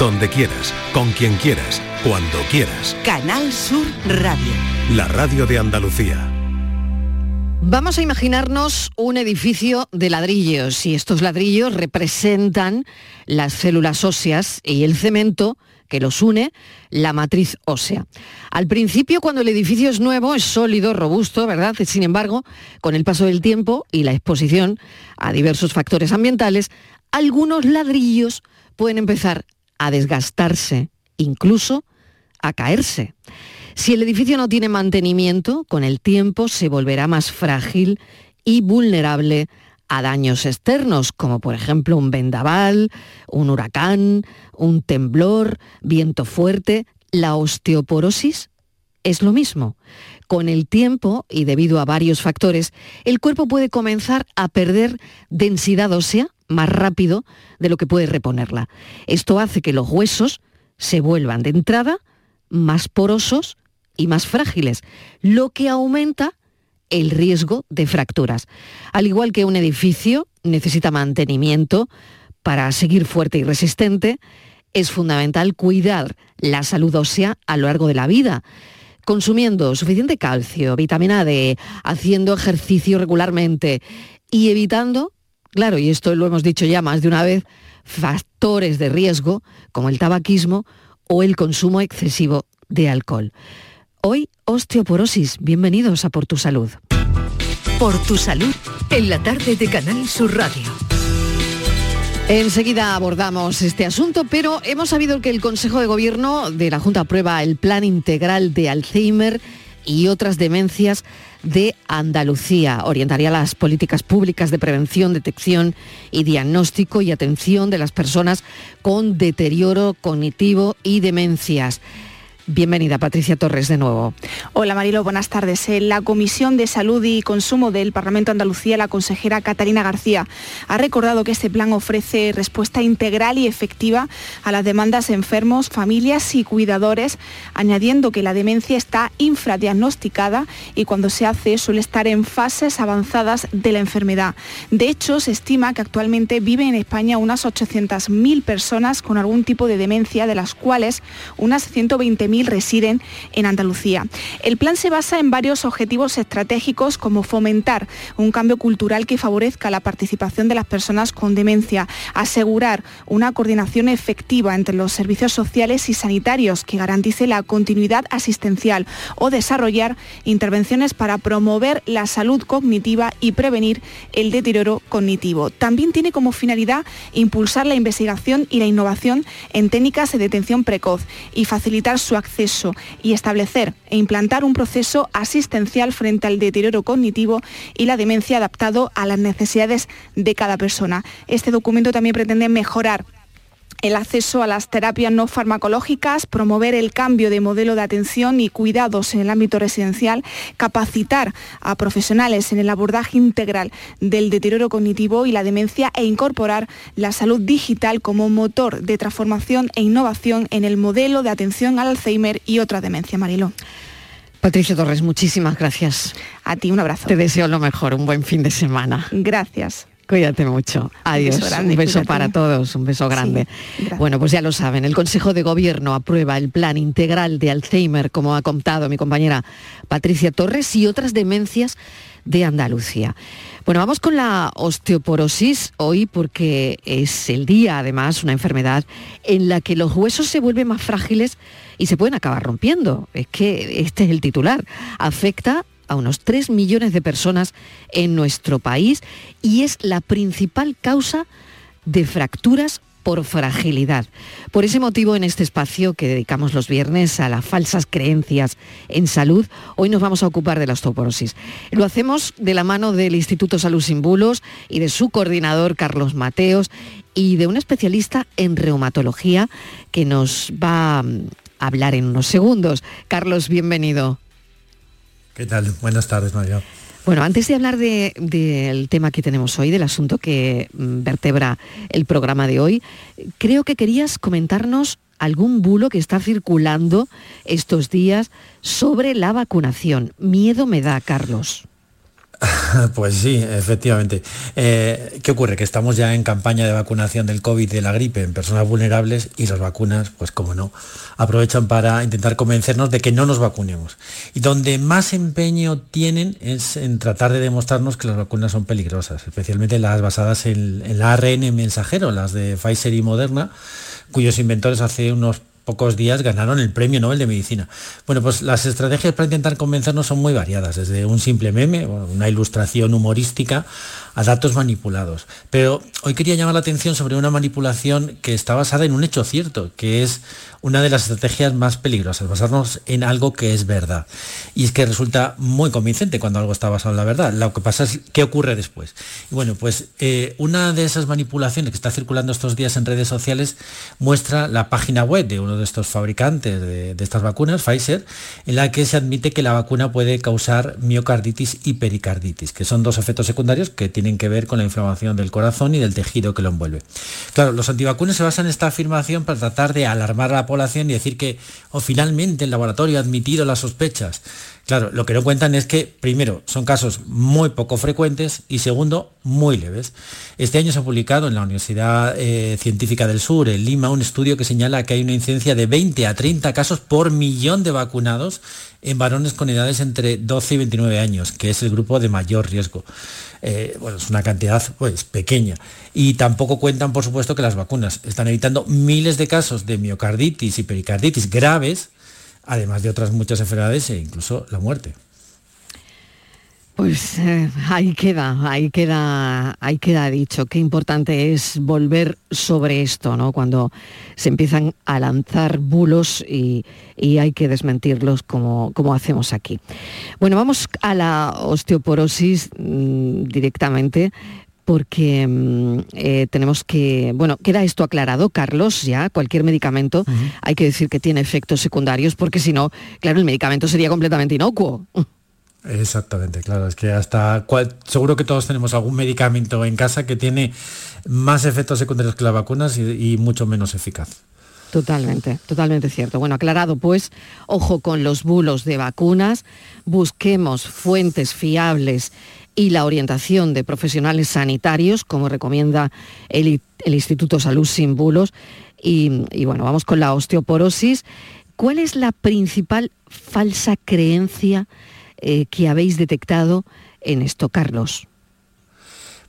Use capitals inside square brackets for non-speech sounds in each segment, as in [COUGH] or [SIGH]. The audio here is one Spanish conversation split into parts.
donde quieras, con quien quieras, cuando quieras. Canal Sur Radio. La radio de Andalucía. Vamos a imaginarnos un edificio de ladrillos y estos ladrillos representan las células óseas y el cemento que los une, la matriz ósea. Al principio, cuando el edificio es nuevo, es sólido, robusto, ¿verdad? Sin embargo, con el paso del tiempo y la exposición a diversos factores ambientales, algunos ladrillos pueden empezar a desgastarse, incluso a caerse. Si el edificio no tiene mantenimiento, con el tiempo se volverá más frágil y vulnerable a daños externos, como por ejemplo un vendaval, un huracán, un temblor, viento fuerte. La osteoporosis es lo mismo. Con el tiempo y debido a varios factores, el cuerpo puede comenzar a perder densidad ósea más rápido de lo que puede reponerla. Esto hace que los huesos se vuelvan de entrada más porosos y más frágiles, lo que aumenta el riesgo de fracturas. Al igual que un edificio necesita mantenimiento para seguir fuerte y resistente, es fundamental cuidar la salud ósea a lo largo de la vida, consumiendo suficiente calcio, vitamina D, haciendo ejercicio regularmente y evitando, claro, y esto lo hemos dicho ya más de una vez, factores de riesgo como el tabaquismo o el consumo excesivo de alcohol. Hoy, osteoporosis. Bienvenidos a Por tu Salud. Por tu Salud, en la tarde de Canal Sur Radio. Enseguida abordamos este asunto, pero hemos sabido que el Consejo de Gobierno de la Junta aprueba el Plan Integral de Alzheimer y otras demencias de Andalucía. Orientaría las políticas públicas de prevención, detección y diagnóstico y atención de las personas con deterioro cognitivo y demencias. Bienvenida, Patricia Torres, de nuevo. Hola, Marilo, buenas tardes. En la Comisión de Salud y Consumo del Parlamento Andalucía, la consejera Catalina García ha recordado que este plan ofrece respuesta integral y efectiva a las demandas de enfermos, familias y cuidadores, añadiendo que la demencia está infradiagnosticada y cuando se hace suele estar en fases avanzadas de la enfermedad. De hecho, se estima que actualmente viven en España unas 800.000 personas con algún tipo de demencia, de las cuales unas 120.000 residen en Andalucía. El plan se basa en varios objetivos estratégicos como fomentar un cambio cultural que favorezca la participación de las personas con demencia, asegurar una coordinación efectiva entre los servicios sociales y sanitarios que garantice la continuidad asistencial o desarrollar intervenciones para promover la salud cognitiva y prevenir el deterioro cognitivo. También tiene como finalidad impulsar la investigación y la innovación en técnicas de detención precoz y facilitar su acceso y establecer e implantar un proceso asistencial frente al deterioro cognitivo y la demencia adaptado a las necesidades de cada persona. Este documento también pretende mejorar el acceso a las terapias no farmacológicas, promover el cambio de modelo de atención y cuidados en el ámbito residencial, capacitar a profesionales en el abordaje integral del deterioro cognitivo y la demencia e incorporar la salud digital como motor de transformación e innovación en el modelo de atención al Alzheimer y otra demencia, Marilo. Patricia Torres, muchísimas gracias. A ti un abrazo. Te deseo lo mejor, un buen fin de semana. Gracias. Cuídate mucho. Adiós. Un beso, grande, un beso para todos, un beso grande. bueno, pues ya lo saben, el Consejo de Gobierno aprueba el plan integral de Alzheimer, como ha contado mi compañera Patricia Torres, y otras demencias de Andalucía. Bueno, vamos con la osteoporosis hoy porque es el día, además, una enfermedad en la que los huesos se vuelven más frágiles y se pueden acabar rompiendo. Es que este es el titular. Afecta a unos 3 millones de personas en nuestro país y es la principal causa de fracturas por fragilidad. Por ese motivo, en este espacio que dedicamos los viernes a las falsas creencias en salud, hoy nos vamos a ocupar de la osteoporosis. Lo hacemos de la mano del Instituto Salud Sin Bulos y de su coordinador, Carlos Mateos, y de un especialista en reumatología que nos va a hablar en unos segundos. Carlos, bienvenido. ¿Qué tal? Buenas tardes, María. Bueno, antes de hablar del tema que tenemos hoy, del asunto que mm, vertebra el programa de hoy, creo que querías comentarnos algún bulo que está circulando estos días sobre la vacunación. Miedo me da, Carlos. [LAUGHS] Pues sí, efectivamente. Eh, ¿Qué ocurre? Que estamos ya en campaña de vacunación del COVID de la gripe en personas vulnerables y las vacunas, pues como no, aprovechan para intentar convencernos de que no nos vacunemos. Y donde más empeño tienen es en tratar de demostrarnos que las vacunas son peligrosas, especialmente las basadas en, en el ARN mensajero, las de Pfizer y Moderna, cuyos inventores hace unos pocos días ganaron el Premio Nobel de Medicina. Bueno, pues las estrategias para intentar convencernos son muy variadas, desde un simple meme, una ilustración humorística, a datos manipulados. Pero hoy quería llamar la atención sobre una manipulación que está basada en un hecho cierto, que es una de las estrategias más peligrosas, basarnos en algo que es verdad. Y es que resulta muy convincente cuando algo está basado en la verdad. Lo que pasa es qué ocurre después. Y bueno, pues eh, una de esas manipulaciones que está circulando estos días en redes sociales muestra la página web de uno de estos fabricantes de, estas vacunas, Pfizer, en la que se admite que la vacuna puede causar miocarditis y pericarditis, que son dos efectos secundarios que que ver con la inflamación del corazón y del tejido que lo envuelve. Claro, los antivacunas se basan en esta afirmación para tratar de alarmar a la población y decir que oh, finalmente el laboratorio ha admitido las sospechas. Claro, lo que no cuentan es que, primero, son casos muy poco frecuentes y segundo, muy leves. Este año se ha publicado en la Universidad eh, Científica del Sur, en Lima, un estudio que señala que hay una incidencia de 20 a 30 casos por millón de vacunados en varones con edades entre 12 y 29 años, que es el grupo de mayor riesgo. Eh, bueno, es una cantidad pues, pequeña. Y tampoco cuentan, por supuesto, que las vacunas están evitando miles de casos de miocarditis y pericarditis graves además de otras muchas enfermedades e incluso la muerte. Pues eh, ahí queda, ahí queda, ahí queda dicho. Qué importante es volver sobre esto, ¿no? Cuando se empiezan a lanzar bulos y, hay que desmentirlos como, como, hacemos aquí. Bueno, vamos a la osteoporosis mm, directamente porque mm, eh, tenemos que, bueno, queda esto aclarado, Carlos, ya, cualquier medicamento hay que decir que tiene efectos secundarios, porque si no, claro, el medicamento sería completamente inocuo. Exactamente, claro, es que hasta seguro que todos tenemos algún medicamento en casa que tiene más efectos secundarios que las vacunas y mucho menos eficaz. Totalmente, totalmente cierto. Bueno, aclarado pues, ojo con los bulos de vacunas, busquemos fuentes fiables y la orientación de profesionales sanitarios, como recomienda el, Instituto Salud Sin Bulos. Y, bueno, vamos con la osteoporosis. ¿Cuál es la principal falsa creencia eh, que habéis detectado en esto, Carlos?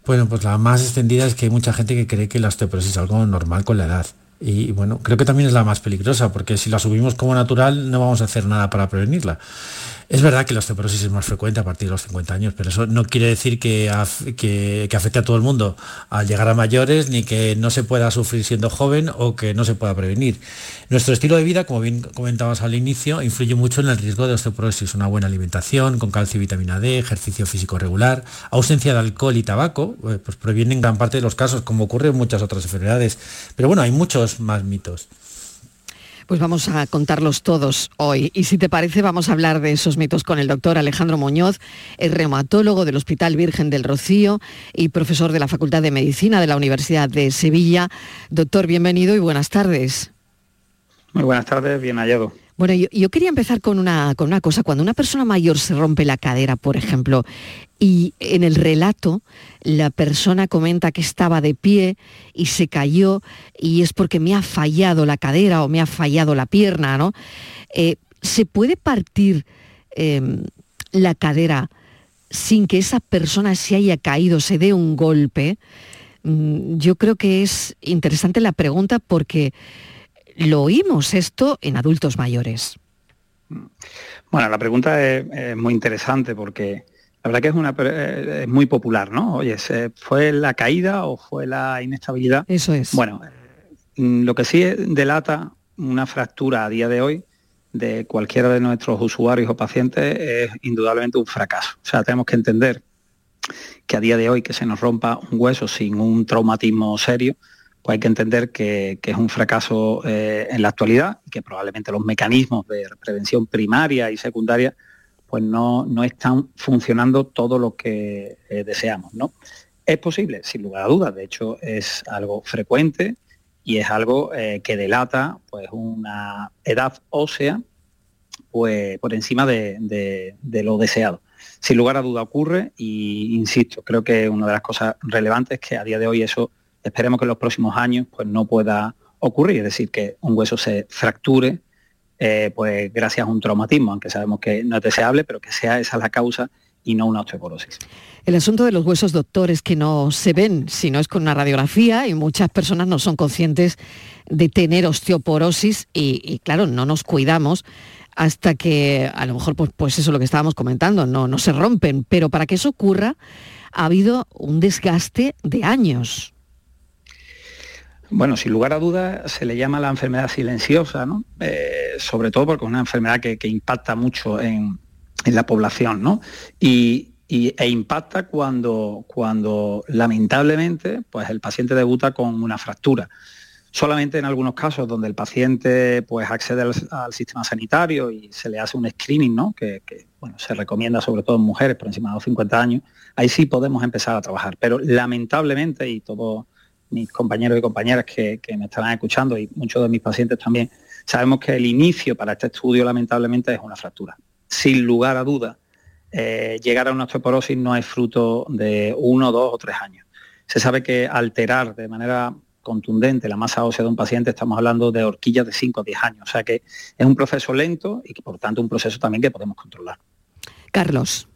Bueno, pues la más extendida es que hay mucha gente que cree que la osteoporosis es algo normal con la edad. Y bueno, creo que también es la más peligrosa, porque si la subimos como natural no vamos a hacer nada para prevenirla. Es verdad que la osteoporosis es más frecuente a partir de los 50 años, pero eso no quiere decir que, que, afecte a todo el mundo al llegar a mayores, ni que no se pueda sufrir siendo joven o que no se pueda prevenir. Nuestro estilo de vida, como bien comentabas al inicio, influye mucho en el riesgo de osteoporosis. Una buena alimentación con calcio y vitamina D, ejercicio físico regular, ausencia de alcohol y tabaco, eh, pues previenen gran parte de los casos, como ocurre en muchas otras enfermedades. Pero bueno, hay muchos más mitos. Pues vamos a contarlos todos hoy. Y si te parece, vamos a hablar de esos mitos con el doctor Alejandro Muñoz, el reumatólogo del Hospital Virgen del Rocío y profesor de la Facultad de Medicina de la Universidad de Sevilla. Doctor, bienvenido y buenas tardes. Muy buenas tardes, bien hallado. Bueno, yo, quería empezar con una, con una cosa. Cuando una persona mayor se rompe la cadera, por ejemplo, y en el relato la persona comenta que estaba de pie y se cayó y es porque me ha fallado la cadera o me ha fallado la pierna, ¿no? Eh, ¿Se puede partir em, la cadera sin que esa persona se haya caído, se dé un golpe? Mm, yo creo que es interesante la pregunta porque lo oímos esto en adultos mayores. Bueno, la pregunta es, muy interesante porque la verdad que es, una, es muy popular, ¿no? Oye, ¿fue la caída o fue la inestabilidad? Eso es. Bueno, mm, lo que sí delata una fractura a día de hoy de cualquiera de nuestros usuarios o pacientes es indudablemente un fracaso. O sea, tenemos que entender que a día de hoy que se nos rompa un hueso sin un traumatismo serio, pues hay que entender que, es un fracaso eh, en la actualidad y que probablemente los mecanismos de prevención primaria y secundaria pues no, están funcionando todo lo que eh, deseamos. ¿no? Es posible, sin lugar a dudas, de hecho es algo frecuente y es algo eh, que delata pues, una edad ósea pues, por encima de, lo deseado. sin lugar a duda ocurre y insisto, creo que una de las cosas relevantes es que a día de hoy eso esperemos que en los próximos años pues no pueda ocurrir, es decir, que un hueso se fracture eh, pues gracias a un traumatismo, aunque sabemos que no es deseable, pero que sea esa la causa y no una osteoporosis. El asunto de los huesos, doctor, es que no se ven, si no es con una radiografía y muchas personas no son conscientes de tener osteoporosis y, claro, no nos cuidamos hasta que a lo mejor, pues, pues eso es lo que estábamos comentando, no, no se rompen, pero para que eso ocurra ha habido un desgaste de años. Bueno, sin lugar a dudas se le llama la enfermedad silenciosa, ¿no? Eh, sobre todo porque es una enfermedad que, impacta mucho en, la población, ¿no? Y, e impacta cuando, cuando lamentablemente pues el paciente debuta con una fractura. Solamente en algunos casos donde el paciente pues accede al, sistema sanitario y se le hace un screening, ¿no? que, bueno, se recomienda sobre todo en mujeres por encima de los 50 años, ahí sí podemos empezar a trabajar. Pero lamentablemente, y todos mis compañeros y compañeras que, me estarán escuchando y muchos de mis pacientes también, sabemos que el inicio para este estudio lamentablemente es una fractura. Sin lugar a duda, eh, llegar a una osteoporosis no es fruto de uno, dos o tres años. Se sabe que alterar de manera contundente la masa ósea de un paciente, estamos hablando de horquillas de 5 o 10 años. O sea que es un proceso lento y que por tanto un proceso también que podemos controlar. Carlos.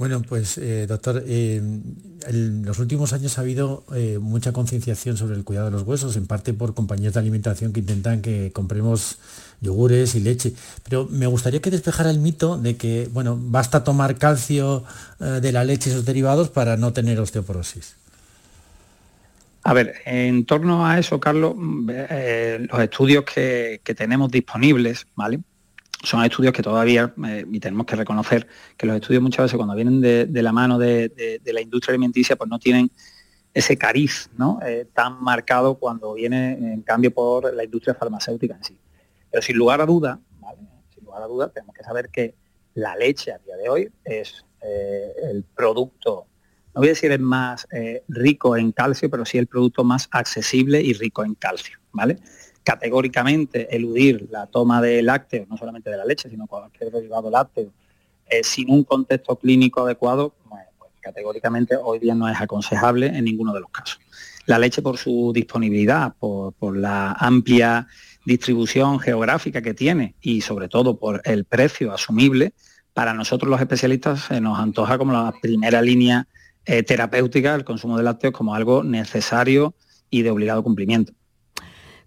Bueno, pues eh, doctor, eh, en los últimos años ha habido eh, mucha concienciación sobre el cuidado de los huesos, en parte por compañías de alimentación que intentan que compremos yogures y leche. Pero me gustaría que despejara el mito de que, bueno, basta tomar calcio de la leche y sus derivados para no tener osteoporosis. A ver, en torno a eso, Carlos, mm, los estudios que tenemos disponibles, ¿vale? Son estudios que todavía, eh, y tenemos que reconocer que los estudios muchas veces cuando vienen de, la mano de, la industria alimenticia, pues no tienen ese cariz ¿no? Eh, tan marcado cuando viene en cambio por la industria farmacéutica en sí. Pero sin lugar a duda, sin lugar a duda, tenemos que saber que la leche a día de hoy es eh, el producto, no voy a decir el más rico en calcio, pero sí el producto más accesible y rico en calcio. ¿vale? Categóricamente eludir la toma de lácteos, no solamente de la leche, sino cualquier derivado lácteo, eh, sin un contexto clínico adecuado, pues, categóricamente hoy día no es aconsejable en ninguno de los casos. La leche por su disponibilidad, por, la amplia distribución geográfica que tiene y sobre todo por el precio asumible, para nosotros los especialistas se nos antoja como la primera línea eh, terapéutica el consumo de lácteos como algo necesario y de obligado cumplimiento.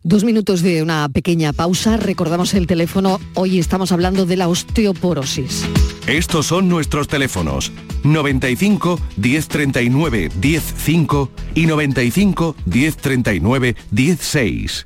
Dos minutos de una pequeña pausa. Recordamos el teléfono. Hoy estamos hablando de la osteoporosis. Estos son nuestros teléfonos. 95 1039 105 y 95 1039 16.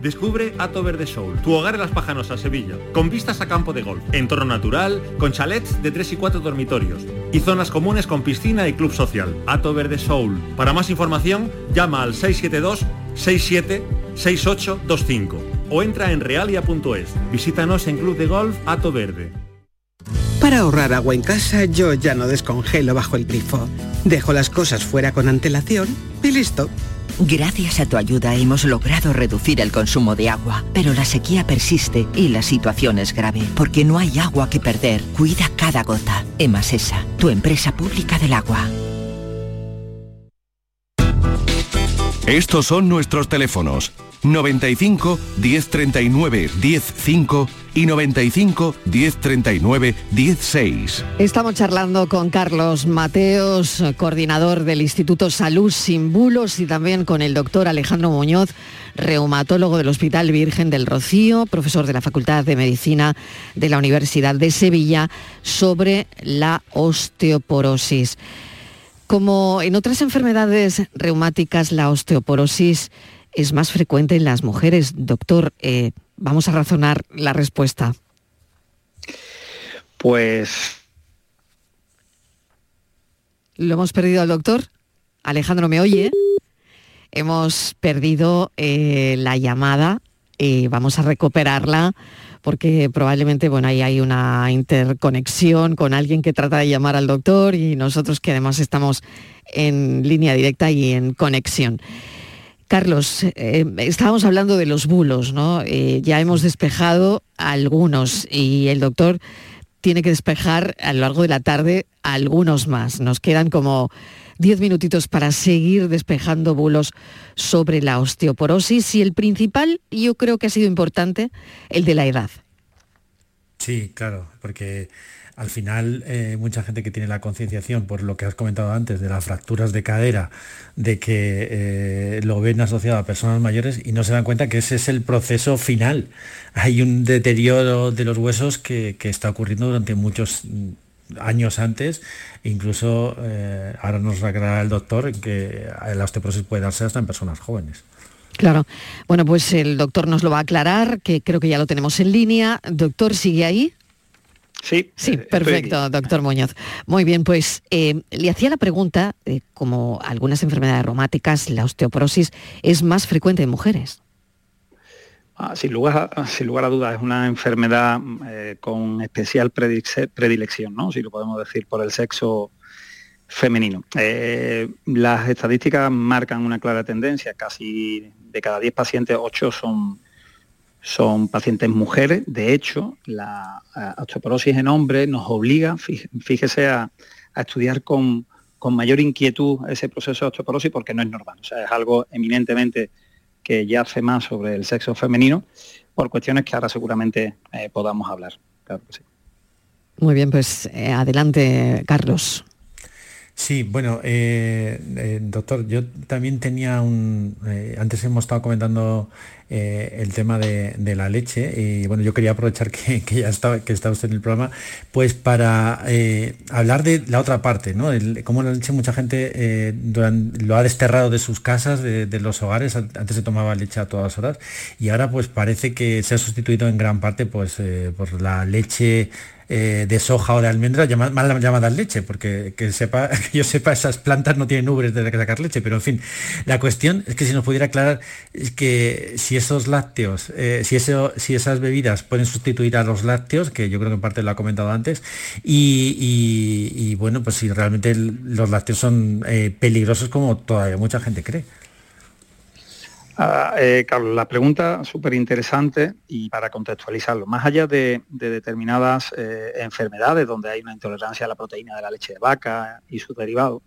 Descubre Ato Verde Soul, tu hogar en Las Pajanosas, Sevilla, con vistas a campo de golf, entorno natural, con chalets de 3 y 4 dormitorios y zonas comunes con piscina y club social. Ato Verde Soul. Para más información, llama al 672 67 6825 o entra en realia.es. Visítanos en Club de Golf Ato Verde. Para ahorrar agua en casa, yo ya no descongelo bajo el grifo. Dejo las cosas fuera con antelación y listo. Gracias a tu ayuda hemos logrado reducir el consumo de agua, pero la sequía persiste y la situación es grave, porque no hay agua que perder. Cuida cada gota. Emasesa, tu empresa pública del agua. Estos son nuestros teléfonos 95 1039 105 y 95 1039 16. Estamos charlando con Carlos Mateos, coordinador del Instituto Salud Sin Bulos y también con el doctor Alejandro Muñoz, reumatólogo del Hospital Virgen del Rocío, profesor de la Facultad de Medicina de la Universidad de Sevilla, sobre la osteoporosis. Como en otras enfermedades reumáticas, la osteoporosis es más frecuente en las mujeres. Doctor, eh, vamos a razonar la respuesta. Pues... ¿Lo hemos perdido al doctor? Alejandro, ¿me oye? Hemos perdido eh, la llamada. y vamos a recuperarla porque probablemente bueno, ahí hay una interconexión con alguien que trata de llamar al doctor y nosotros que además estamos en línea directa y en conexión. Carlos, eh, estábamos hablando de los bulos, ¿no? Eh, ya hemos despejado algunos y el doctor tiene que despejar a lo largo de la tarde algunos más. Nos quedan como diez minutitos para seguir despejando bulos sobre la osteoporosis y el principal, yo creo que ha sido importante, el de la edad. Sí, claro, porque al final eh, mucha gente que tiene la concienciación por lo que has comentado antes de las fracturas de cadera, de que eh, lo ven asociado a personas mayores y no se dan cuenta que ese es el proceso final. Hay un deterioro de los huesos que, está ocurriendo durante muchos años antes, incluso eh, ahora nos aclarará el doctor que la osteoporosis puede darse hasta en personas jóvenes. Claro. Bueno, pues el doctor nos lo va a aclarar, que creo que ya lo tenemos en línea. Doctor, ¿sigue ahí? Sí. Sí, perfecto, doctor Muñoz. Muy bien, pues eh, le hacía la pregunta, como algunas enfermedades reumáticas, la osteoporosis es más frecuente en mujeres. Ah, sin, lugar a, sin lugar a dudas, es una enfermedad eh, con especial predilección, ¿no? si lo podemos decir, por el sexo femenino. Eh, las estadísticas marcan una clara tendencia, casi de cada 10 pacientes, 8 son son pacientes mujeres. De hecho, la osteoporosis en hombres nos obliga, fíjese, a, estudiar con, mayor inquietud ese proceso de osteoporosis porque no es normal. O sea, es algo eminentemente que ya hace más sobre el sexo femenino por cuestiones que ahora seguramente eh, podamos hablar. Muy bien, pues eh, adelante, Carlos. Sí, bueno, eh, doctor, yo también tenía un... antes hemos estado comentando eh, el tema de, la leche y bueno, yo quería aprovechar que, [LAUGHS] ya estaba, que está usted en el programa, pues para eh, hablar de la otra parte, ¿no? El, cómo la leche mucha gente eh, lo ha desterrado de sus casas, de, los hogares, antes se tomaba leche a todas horas y ahora pues parece que se ha sustituido en gran parte pues por la leche eh, de soja o de almendra mal llamadas leche, porque que, sepa, [LAUGHS] que yo sepa, esas plantas no tienen ubres de sacar leche, pero en fin, la cuestión es que si nos pudiera aclarar es que si esos lácteos, eh, si, eso, si esas bebidas pueden sustituir a los lácteos, que yo creo que en parte lo ha comentado antes, y, bueno, pues si realmente los lácteos son eh, peligrosos como todavía mucha gente cree. Ah, eh, Carlos, la pregunta súper interesante y para contextualizarlo, más allá de, determinadas eh, enfermedades donde hay una intolerancia a la proteína de la leche de vaca y sus derivados,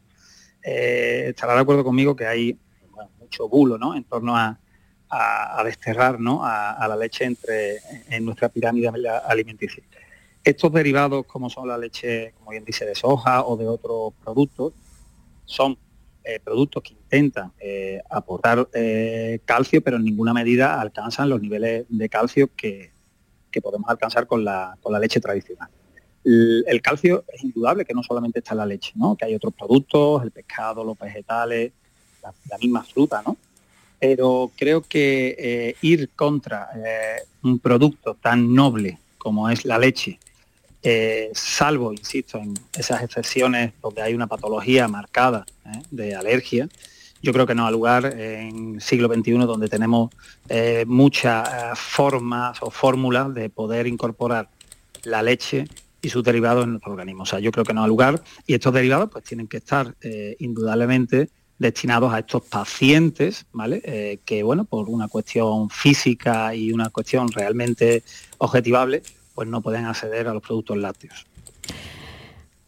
eh, estará de acuerdo conmigo que hay mucho bulo ¿no? en torno a, desterrar ¿no? a, la leche entre, en nuestra pirámide alimenticia. Estos derivados, como son la leche, como bien dice, de soja o de otros productos, son eh, productos que intentan eh, aportar eh, calcio, pero en ninguna medida alcanzan los niveles de calcio que, podemos alcanzar con la, leche tradicional. El, calcio es indudable que no solamente está la leche, ¿no? que hay otros productos, el pescado, los vegetales, la, misma fruta, ¿no? pero creo que ir contra un producto tan noble como es la leche, eh, salvo, insisto, en esas excepciones donde hay una patología marcada de alergia, yo creo que no ha lugar en siglo XXI donde tenemos muchas formas o fórmulas de poder incorporar la leche y sus derivados en nuestro organismo. O sea, yo creo que no ha lugar y estos derivados pues tienen que estar indudablemente destinados a estos pacientes, ¿vale? Eh, que, bueno, por una cuestión física y una cuestión realmente objetivable, pues no pueden acceder a los productos lácteos.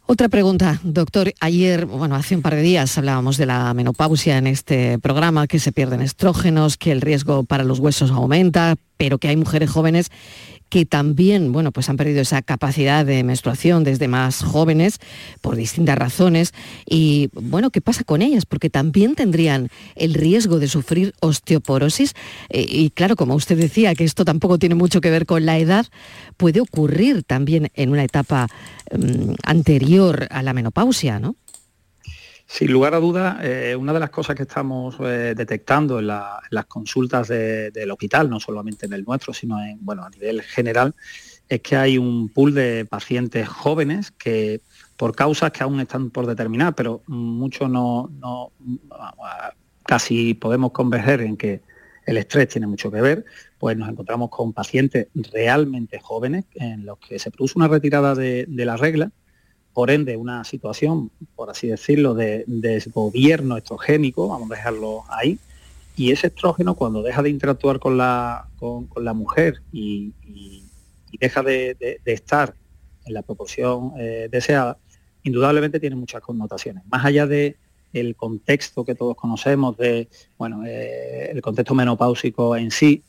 Otra pregunta, doctor. Ayer, bueno, hace un par de días hablábamos de la menopausia en este programa, que se pierden estrógenos, que el riesgo para los huesos aumenta, pero que hay mujeres jóvenes que también, bueno, pues han perdido esa capacidad de menstruación desde más jóvenes por distintas razones. Y bueno, ¿qué pasa con ellas? Porque también tendrían el riesgo de sufrir osteoporosis. Eh, y claro, como usted decía, que esto tampoco tiene mucho que ver con la edad, puede ocurrir también en una etapa mm, anterior a la menopausia, ¿no? Sin lugar a dudas, eh, una de las cosas que estamos eh, detectando en, las consultas del hospital, no solamente en el nuestro, sino a nivel general, es que hay un pool de pacientes jóvenes que por causas que aún están por determinar, pero mucho no, casi podemos converger en que el estrés tiene mucho que ver, pues nos encontramos con pacientes realmente jóvenes en los que se produce una retirada de la regla por ende una situación, por así decirlo, de, desgobierno estrogénico, vamos a dejarlo ahí, y ese estrógeno cuando deja de interactuar con la, con, la mujer y, deja de, estar en la proporción eh, deseada, indudablemente tiene muchas connotaciones. Más allá de el contexto que todos conocemos, de bueno, eh, el contexto menopáusico en sí,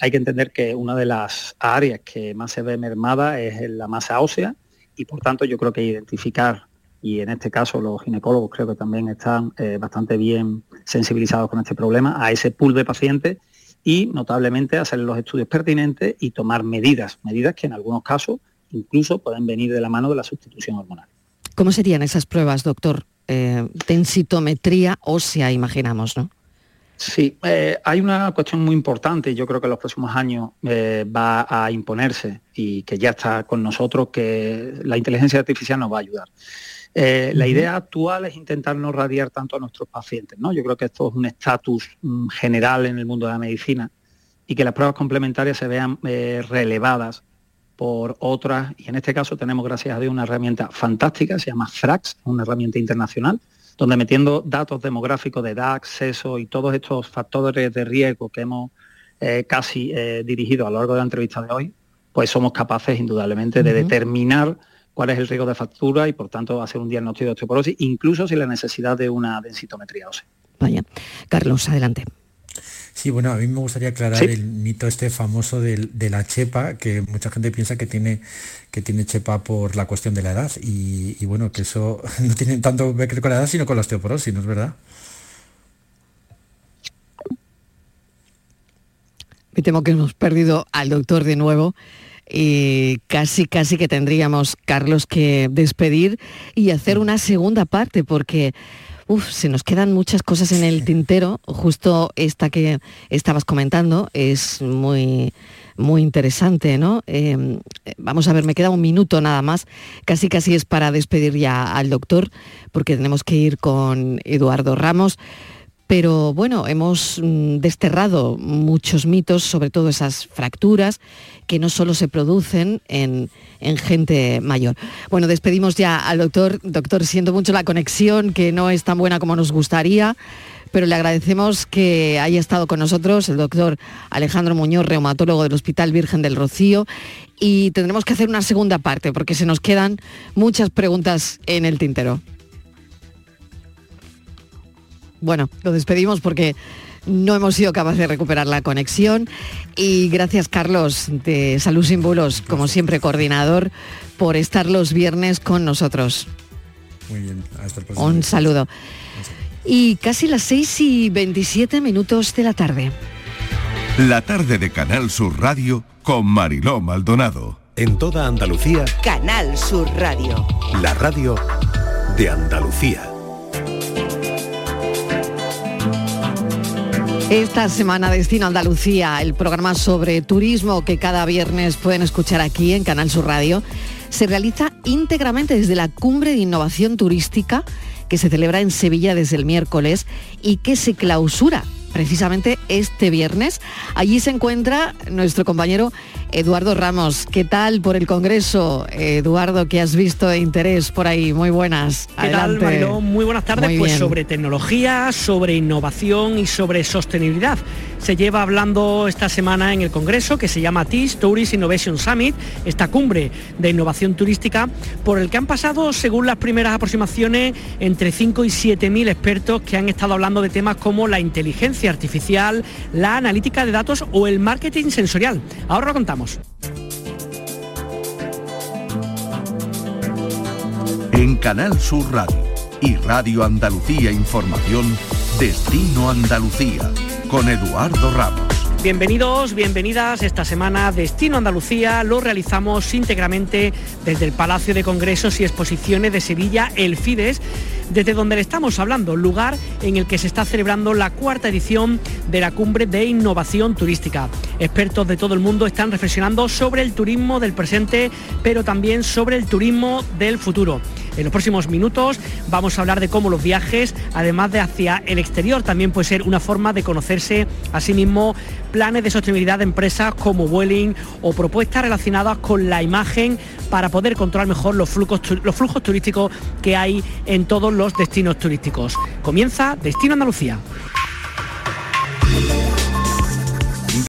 hay que entender que una de las áreas que más se ve mermada es la masa ósea, y por tanto yo creo que identificar, y en este caso los ginecólogos creo que también están eh, bastante bien sensibilizados con este problema, a ese pool de pacientes y notablemente hacer los estudios pertinentes y tomar medidas, medidas que en algunos casos incluso pueden venir de la mano de la sustitución hormonal. ¿Cómo serían esas pruebas, doctor? Eh, densitometría ósea, imaginamos, ¿no? Sí, eh, hay una cuestión muy importante, yo creo que en los próximos años eh, va a imponerse y que ya está con nosotros, que la inteligencia artificial nos va a ayudar. Eh, la idea actual es intentar no radiar tanto a nuestros pacientes, ¿no? Yo creo que esto es un estatus mm, general en el mundo de la medicina y que las pruebas complementarias se vean relevadas por otras, y en este caso tenemos, gracias a Dios, una herramienta fantástica, se llama FRAX, una herramienta internacional, donde metiendo datos demográficos de edad, acceso y todos estos factores de riesgo que hemos eh, casi eh, dirigido a lo largo de la entrevista de hoy, pues somos capaces indudablemente de determinar cuál es el riesgo de factura y por tanto hacer un diagnóstico de osteoporosis, incluso sin la necesidad de una densitometría ósea. Vaya. Carlos, adelante. Sí, bueno, a mí me gustaría aclarar el mito este famoso de, la chepa, que mucha gente piensa que tiene, que tiene chepa por la cuestión de la edad. Y, bueno, que eso [LAUGHS] no tiene tanto que ver con la edad, sino con la osteoporosis, ¿no es verdad? Me temo que hemos perdido al doctor de nuevo y casi, casi que tendríamos, Carlos, que despedir y hacer una segunda parte, porque Uf, se nos quedan muchas cosas en el tintero. Justo esta que estabas comentando es muy, muy interesante, ¿no? Em, vamos a ver, me queda un minuto nada más. Casi casi es para despedir ya al doctor, porque tenemos que ir con Eduardo Ramos. Pero bueno, hemos mm, desterrado muchos mitos, sobre todo esas fracturas que no solo se producen en, gente mayor. Bueno, despedimos ya al doctor. Doctor, siento mucho la conexión, que no es tan buena como nos gustaría, pero le agradecemos que haya estado con nosotros el doctor Alejandro Muñoz, reumatólogo del Hospital Virgen del Rocío. Y tendremos que hacer una segunda parte porque se nos quedan muchas preguntas en el tintero. Bueno, lo despedimos porque no hemos sido capaces de recuperar la conexión. Y gracias, Carlos, de Salud Sin Bulos, como siempre, coordinador, por estar los viernes con nosotros. Muy bien, hasta el próximo. Un saludo. Y casi las 6 y 27 minutos de la tarde. La tarde de Canal Sur Radio con Mariló Maldonado. En toda Andalucía. Canal Sur Radio. La radio de Andalucía. Esta semana Destino Andalucía, el programa sobre turismo que cada viernes pueden escuchar aquí en Canal Sur Radio, se realiza íntegramente desde la Cumbre de Innovación Turística que se celebra en Sevilla desde el miércoles y que se clausura precisamente este viernes. Allí se encuentra nuestro compañero Eduardo Ramos. ¿Qué tal por el Congreso, Eduardo, que has visto de interés por ahí? Muy buenas. ¿Qué tal, Mariló? Muy buenas tardes. Muy pues sobre tecnología, sobre innovación y sobre sostenibilidad. Se lleva hablando esta semana en el Congreso, que se llama TIS, Tourist Innovation Summit, esta cumbre de innovación turística, por el que han pasado, según las primeras aproximaciones, entre 5 y 7 mil expertos que han estado hablando de temas como la inteligencia artificial, la analítica de datos o el marketing sensorial. Ahora lo contamos. En Canal Sur Radio y Radio Andalucía Información, Destino Andalucía, con Eduardo Ramos. Bienvenidos, bienvenidas. Esta semana Destino Andalucía lo realizamos íntegramente desde el Palacio de Congresos y Exposiciones de Sevilla, el FIDES, desde donde le estamos hablando, lugar en el que se está celebrando la cuarta edición de la Cumbre de Innovación Turística. Expertos de todo el mundo están reflexionando sobre el turismo del presente, pero también sobre el turismo del futuro. En los próximos minutos vamos a hablar de cómo los viajes, además de hacia el exterior, también puede ser una forma de conocerse a sí mismo planes de sostenibilidad de empresas como Vueling o propuestas relacionadas con la imagen para poder controlar mejor los flujos, los flujos turísticos que hay en todos los destinos turísticos. Comienza Destino Andalucía.